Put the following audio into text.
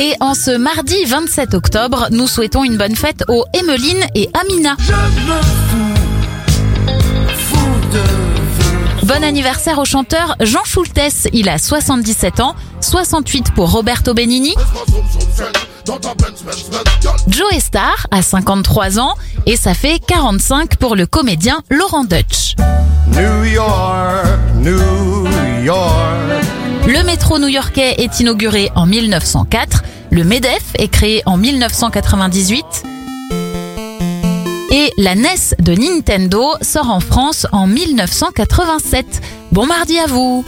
Et en ce mardi 27 octobre, nous souhaitons une bonne fête aux Emmeline et Amina. Bon anniversaire au chanteur Jean Schultes, il a 77 ans, 68 pour Roberto Benigni. Joe Star a 53 ans et ça fait 45 pour le comédien Laurent Dutch. New York, New York. Le métro new-yorkais est inauguré en 1904, le MEDEF est créé en 1998 et la NES de Nintendo sort en France en 1987. Bon mardi à vous